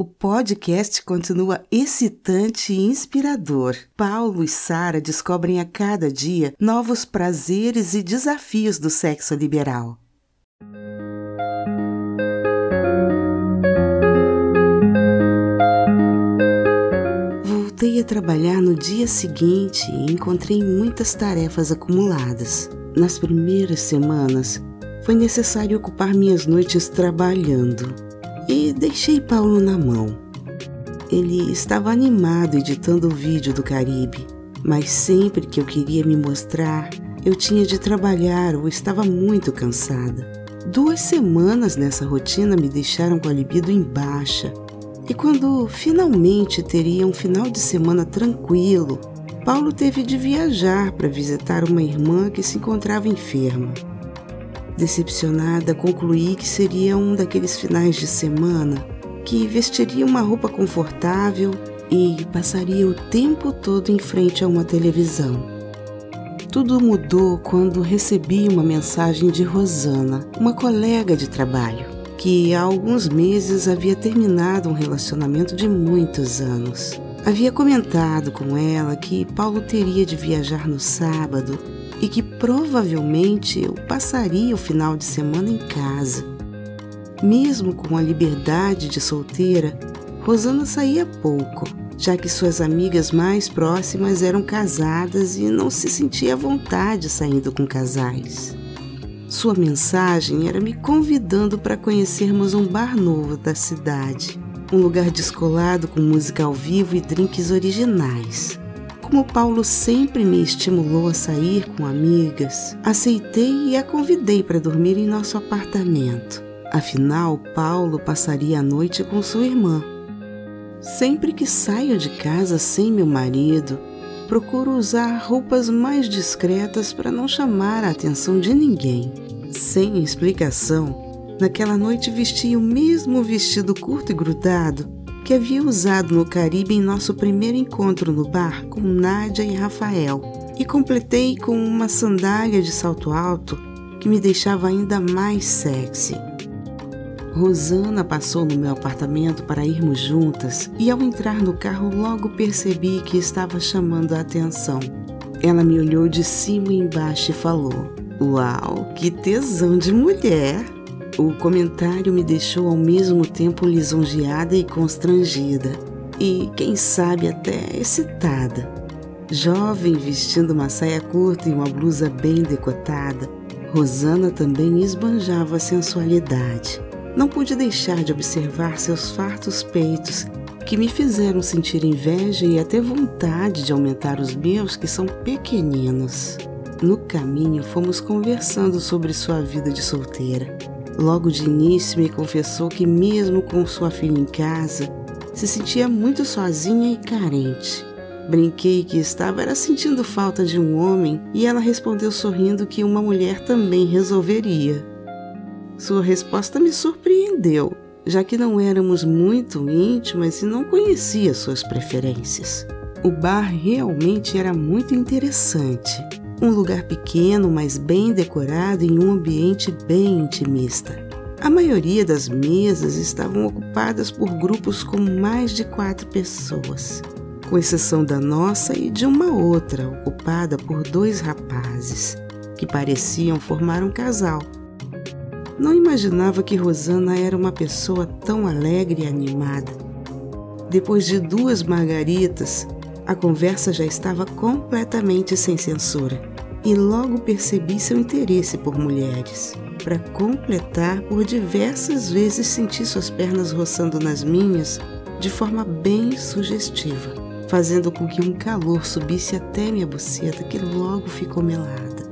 O podcast continua excitante e inspirador. Paulo e Sara descobrem a cada dia novos prazeres e desafios do sexo liberal. Voltei a trabalhar no dia seguinte e encontrei muitas tarefas acumuladas. Nas primeiras semanas, foi necessário ocupar minhas noites trabalhando e deixei Paulo na mão. Ele estava animado editando o vídeo do Caribe, mas sempre que eu queria me mostrar, eu tinha de trabalhar ou estava muito cansada. Duas semanas nessa rotina me deixaram com a libido em baixa. E quando finalmente teria um final de semana tranquilo, Paulo teve de viajar para visitar uma irmã que se encontrava enferma. Decepcionada, concluí que seria um daqueles finais de semana que vestiria uma roupa confortável e passaria o tempo todo em frente a uma televisão. Tudo mudou quando recebi uma mensagem de Rosana, uma colega de trabalho, que há alguns meses havia terminado um relacionamento de muitos anos. Havia comentado com ela que Paulo teria de viajar no sábado e que provavelmente eu passaria o final de semana em casa. Mesmo com a liberdade de solteira, Rosana saía pouco, já que suas amigas mais próximas eram casadas e não se sentia à vontade saindo com casais. Sua mensagem era me convidando para conhecermos um bar novo da cidade, um lugar descolado com música ao vivo e drinks originais. Como Paulo sempre me estimulou a sair com amigas, aceitei e a convidei para dormir em nosso apartamento. Afinal, Paulo passaria a noite com sua irmã. Sempre que saio de casa sem meu marido, procuro usar roupas mais discretas para não chamar a atenção de ninguém. Sem explicação, naquela noite vesti o mesmo vestido curto e grudado que havia usado no Caribe em nosso primeiro encontro no bar com Nádia e Rafael, e completei com uma sandália de salto alto que me deixava ainda mais sexy. Rosana passou no meu apartamento para irmos juntas e, ao entrar no carro, logo percebi que estava chamando a atenção. Ela me olhou de cima e embaixo e falou: Uau, que tesão de mulher! O comentário me deixou ao mesmo tempo lisonjeada e constrangida, e quem sabe até excitada. Jovem, vestindo uma saia curta e uma blusa bem decotada, Rosana também esbanjava sensualidade. Não pude deixar de observar seus fartos peitos, que me fizeram sentir inveja e até vontade de aumentar os meus, que são pequeninos. No caminho, fomos conversando sobre sua vida de solteira. Logo de início me confessou que, mesmo com sua filha em casa, se sentia muito sozinha e carente. Brinquei que estava era sentindo falta de um homem e ela respondeu sorrindo que uma mulher também resolveria. Sua resposta me surpreendeu, já que não éramos muito íntimas e não conhecia suas preferências. O bar realmente era muito interessante um lugar pequeno, mas bem decorado em um ambiente bem intimista. A maioria das mesas estavam ocupadas por grupos com mais de quatro pessoas, com exceção da nossa e de uma outra, ocupada por dois rapazes, que pareciam formar um casal. Não imaginava que Rosana era uma pessoa tão alegre e animada. Depois de duas margaritas, a conversa já estava completamente sem censura e logo percebi seu interesse por mulheres. Para completar, por diversas vezes senti suas pernas roçando nas minhas de forma bem sugestiva, fazendo com que um calor subisse até minha buceta que logo ficou melada.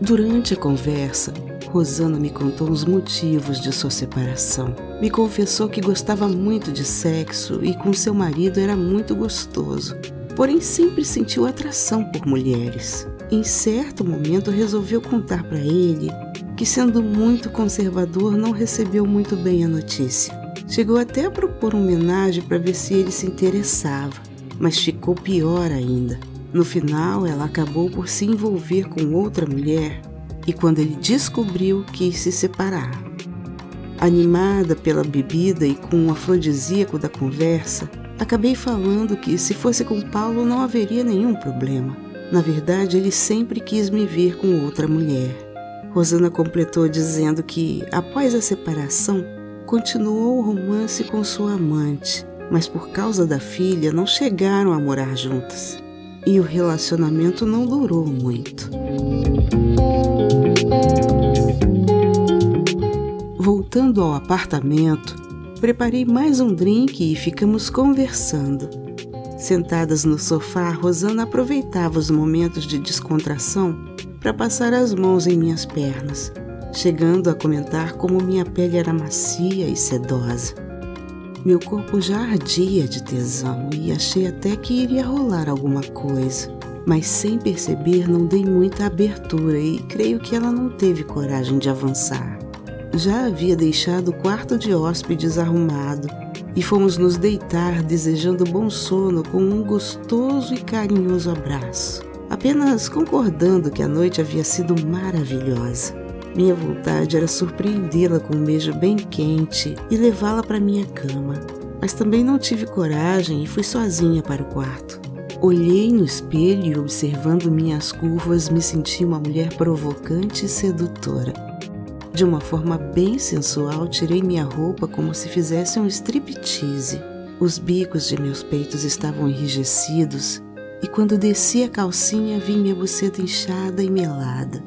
Durante a conversa, Rosana me contou os motivos de sua separação. Me confessou que gostava muito de sexo e com seu marido era muito gostoso, porém sempre sentiu atração por mulheres. Em certo momento resolveu contar para ele que, sendo muito conservador, não recebeu muito bem a notícia. Chegou até a propor homenagem para ver se ele se interessava, mas ficou pior ainda. No final, ela acabou por se envolver com outra mulher e quando ele descobriu, quis se separar. Animada pela bebida e com o afrodisíaco da conversa, acabei falando que se fosse com Paulo não haveria nenhum problema. Na verdade, ele sempre quis me ver com outra mulher. Rosana completou dizendo que, após a separação, continuou o romance com sua amante, mas por causa da filha não chegaram a morar juntas. E o relacionamento não durou muito. Voltando ao apartamento, preparei mais um drink e ficamos conversando. Sentadas no sofá, Rosana aproveitava os momentos de descontração para passar as mãos em minhas pernas, chegando a comentar como minha pele era macia e sedosa. Meu corpo já ardia de tesão e achei até que iria rolar alguma coisa, mas sem perceber não dei muita abertura e creio que ela não teve coragem de avançar já havia deixado o quarto de hóspedes arrumado e fomos nos deitar desejando bom sono com um gostoso e carinhoso abraço, apenas concordando que a noite havia sido maravilhosa. Minha vontade era surpreendê-la com um beijo bem quente e levá-la para minha cama, mas também não tive coragem e fui sozinha para o quarto. Olhei no espelho e, observando minhas curvas, me senti uma mulher provocante e sedutora. De uma forma bem sensual, tirei minha roupa como se fizesse um striptease. Os bicos de meus peitos estavam enrijecidos e quando desci a calcinha vi minha buceta inchada e melada.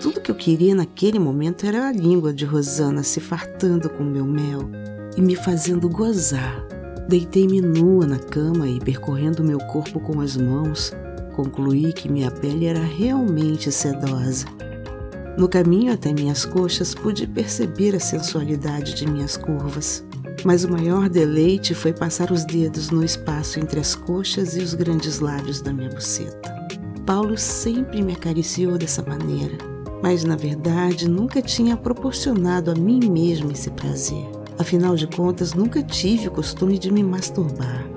Tudo que eu queria naquele momento era a língua de Rosana se fartando com meu mel e me fazendo gozar. Deitei-me nua na cama e, percorrendo meu corpo com as mãos, concluí que minha pele era realmente sedosa. No caminho até minhas coxas pude perceber a sensualidade de minhas curvas, mas o maior deleite foi passar os dedos no espaço entre as coxas e os grandes lábios da minha buceta. Paulo sempre me acariciou dessa maneira, mas na verdade nunca tinha proporcionado a mim mesmo esse prazer. Afinal de contas, nunca tive o costume de me masturbar.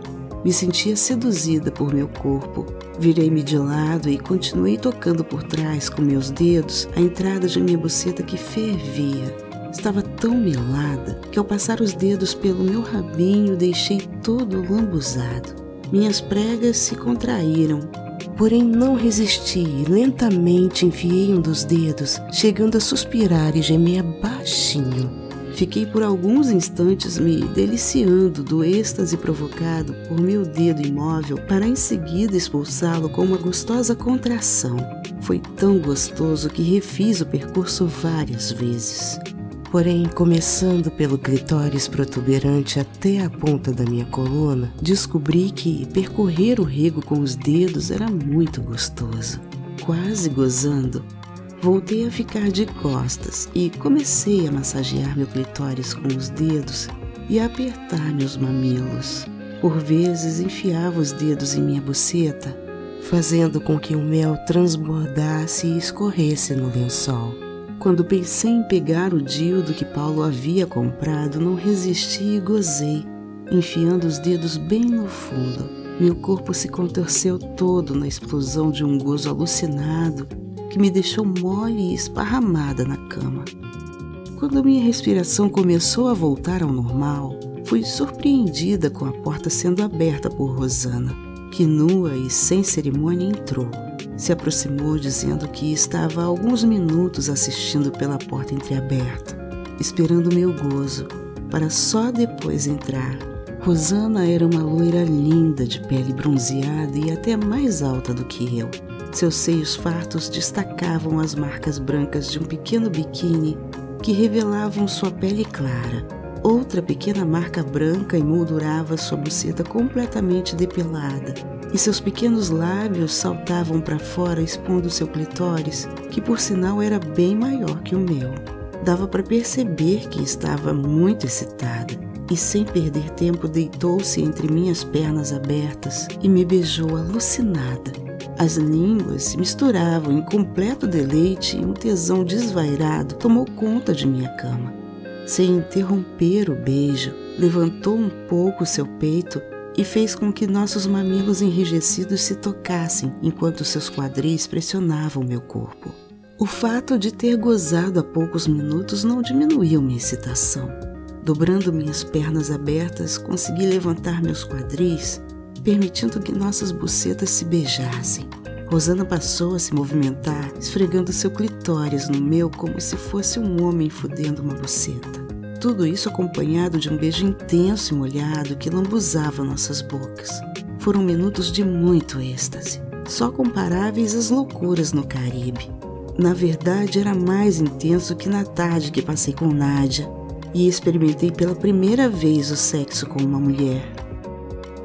Me sentia seduzida por meu corpo. Virei-me de lado e continuei tocando por trás com meus dedos a entrada de minha buceta que fervia. Estava tão melada que ao passar os dedos pelo meu rabinho deixei todo lambuzado. Minhas pregas se contraíram, porém não resisti e lentamente enfiei um dos dedos, chegando a suspirar e gemer baixinho. Fiquei por alguns instantes me deliciando do êxtase provocado por meu dedo imóvel para em seguida expulsá-lo com uma gostosa contração. Foi tão gostoso que refiz o percurso várias vezes. Porém, começando pelo clitóris protuberante até a ponta da minha coluna, descobri que percorrer o rego com os dedos era muito gostoso. Quase gozando, Voltei a ficar de costas e comecei a massagear meu clitóris com os dedos e a apertar meus mamilos. Por vezes enfiava os dedos em minha buceta, fazendo com que o mel transbordasse e escorresse no lençol. Quando pensei em pegar o dildo que Paulo havia comprado, não resisti e gozei, enfiando os dedos bem no fundo. Meu corpo se contorceu todo na explosão de um gozo alucinado que me deixou mole e esparramada na cama. Quando minha respiração começou a voltar ao normal, fui surpreendida com a porta sendo aberta por Rosana, que nua e sem cerimônia entrou. Se aproximou dizendo que estava há alguns minutos assistindo pela porta entreaberta, esperando meu gozo, para só depois entrar. Rosana era uma loira linda de pele bronzeada e até mais alta do que eu. Seus seios fartos destacavam as marcas brancas de um pequeno biquíni que revelavam sua pele clara. Outra pequena marca branca emoldurava sua buceta completamente depilada, e seus pequenos lábios saltavam para fora expondo seu clitóris, que por sinal era bem maior que o meu. Dava para perceber que estava muito excitada e, sem perder tempo, deitou-se entre minhas pernas abertas e me beijou alucinada. As línguas se misturavam em completo deleite e um tesão desvairado tomou conta de minha cama. Sem interromper o beijo, levantou um pouco seu peito e fez com que nossos mamilos enrijecidos se tocassem enquanto seus quadris pressionavam meu corpo. O fato de ter gozado há poucos minutos não diminuiu minha excitação. Dobrando minhas pernas abertas, consegui levantar meus quadris, permitindo que nossas bucetas se beijassem. Rosana passou a se movimentar, esfregando seu clitóris no meu como se fosse um homem fudendo uma buceta. Tudo isso acompanhado de um beijo intenso e molhado que lambuzava nossas bocas. Foram minutos de muito êxtase, só comparáveis às loucuras no Caribe. Na verdade, era mais intenso que na tarde que passei com Nádia e experimentei pela primeira vez o sexo com uma mulher.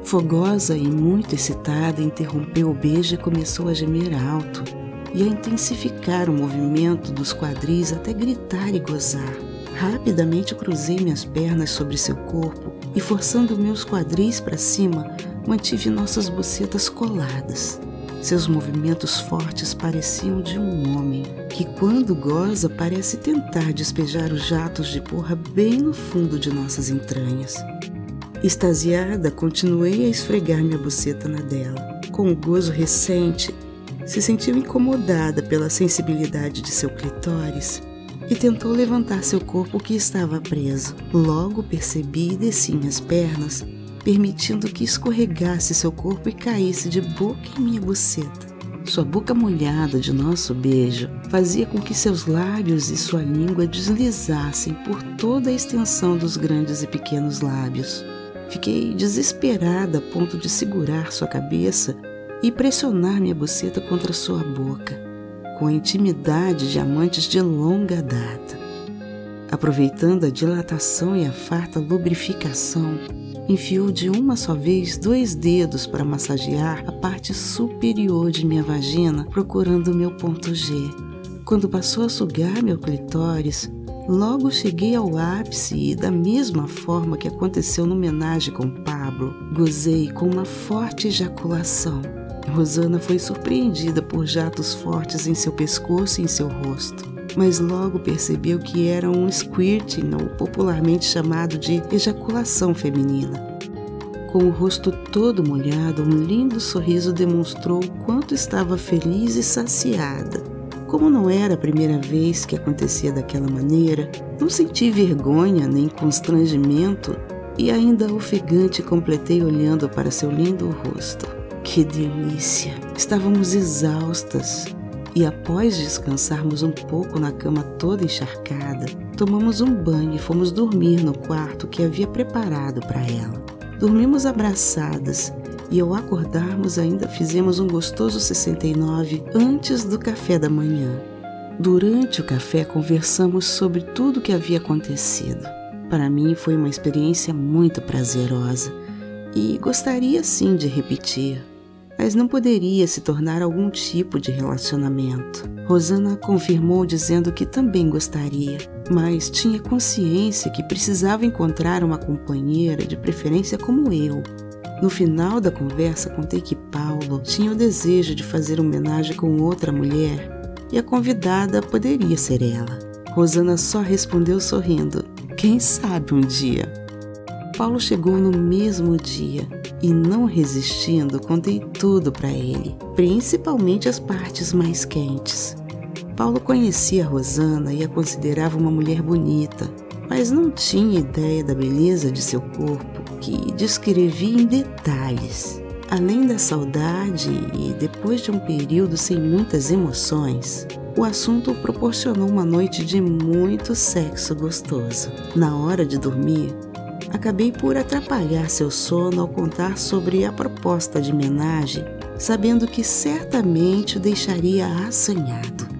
Fogosa e muito excitada, interrompeu o beijo e começou a gemer alto e a intensificar o movimento dos quadris até gritar e gozar. Rapidamente cruzei minhas pernas sobre seu corpo e, forçando meus quadris para cima, mantive nossas bucetas coladas. Seus movimentos fortes pareciam de um homem que, quando goza, parece tentar despejar os jatos de porra bem no fundo de nossas entranhas. Extasiada, continuei a esfregar minha buceta na dela. Com o gozo recente, se sentiu incomodada pela sensibilidade de seu clitóris e tentou levantar seu corpo que estava preso. Logo percebi e desci minhas pernas, permitindo que escorregasse seu corpo e caísse de boca em minha buceta. Sua boca molhada de nosso beijo fazia com que seus lábios e sua língua deslizassem por toda a extensão dos grandes e pequenos lábios. Fiquei desesperada a ponto de segurar sua cabeça e pressionar minha buceta contra sua boca, com a intimidade de amantes de longa data. Aproveitando a dilatação e a farta lubrificação, enfiou de uma só vez dois dedos para massagear a parte superior de minha vagina, procurando meu ponto G. Quando passou a sugar meu clitóris, Logo cheguei ao ápice e, da mesma forma que aconteceu no homenagem com Pablo, gozei com uma forte ejaculação. Rosana foi surpreendida por jatos fortes em seu pescoço e em seu rosto, mas logo percebeu que era um squirting, ou popularmente chamado de ejaculação feminina. Com o rosto todo molhado, um lindo sorriso demonstrou o quanto estava feliz e saciada. Como não era a primeira vez que acontecia daquela maneira, não senti vergonha nem constrangimento e ainda ofegante completei olhando para seu lindo rosto. Que delícia! Estávamos exaustas e após descansarmos um pouco na cama toda encharcada, tomamos um banho e fomos dormir no quarto que havia preparado para ela. Dormimos abraçadas e ao acordarmos ainda fizemos um gostoso 69 antes do café da manhã. Durante o café conversamos sobre tudo o que havia acontecido. Para mim foi uma experiência muito prazerosa e gostaria sim de repetir, mas não poderia se tornar algum tipo de relacionamento. Rosana confirmou dizendo que também gostaria, mas tinha consciência que precisava encontrar uma companheira, de preferência como eu, no final da conversa, contei que Paulo tinha o desejo de fazer homenagem com outra mulher e a convidada poderia ser ela. Rosana só respondeu sorrindo: Quem sabe um dia? Paulo chegou no mesmo dia e, não resistindo, contei tudo para ele, principalmente as partes mais quentes. Paulo conhecia Rosana e a considerava uma mulher bonita, mas não tinha ideia da beleza de seu corpo, que descrevia em detalhes. Além da saudade e depois de um período sem muitas emoções, o assunto proporcionou uma noite de muito sexo gostoso. Na hora de dormir, acabei por atrapalhar seu sono ao contar sobre a proposta de homenagem, sabendo que certamente o deixaria assanhado.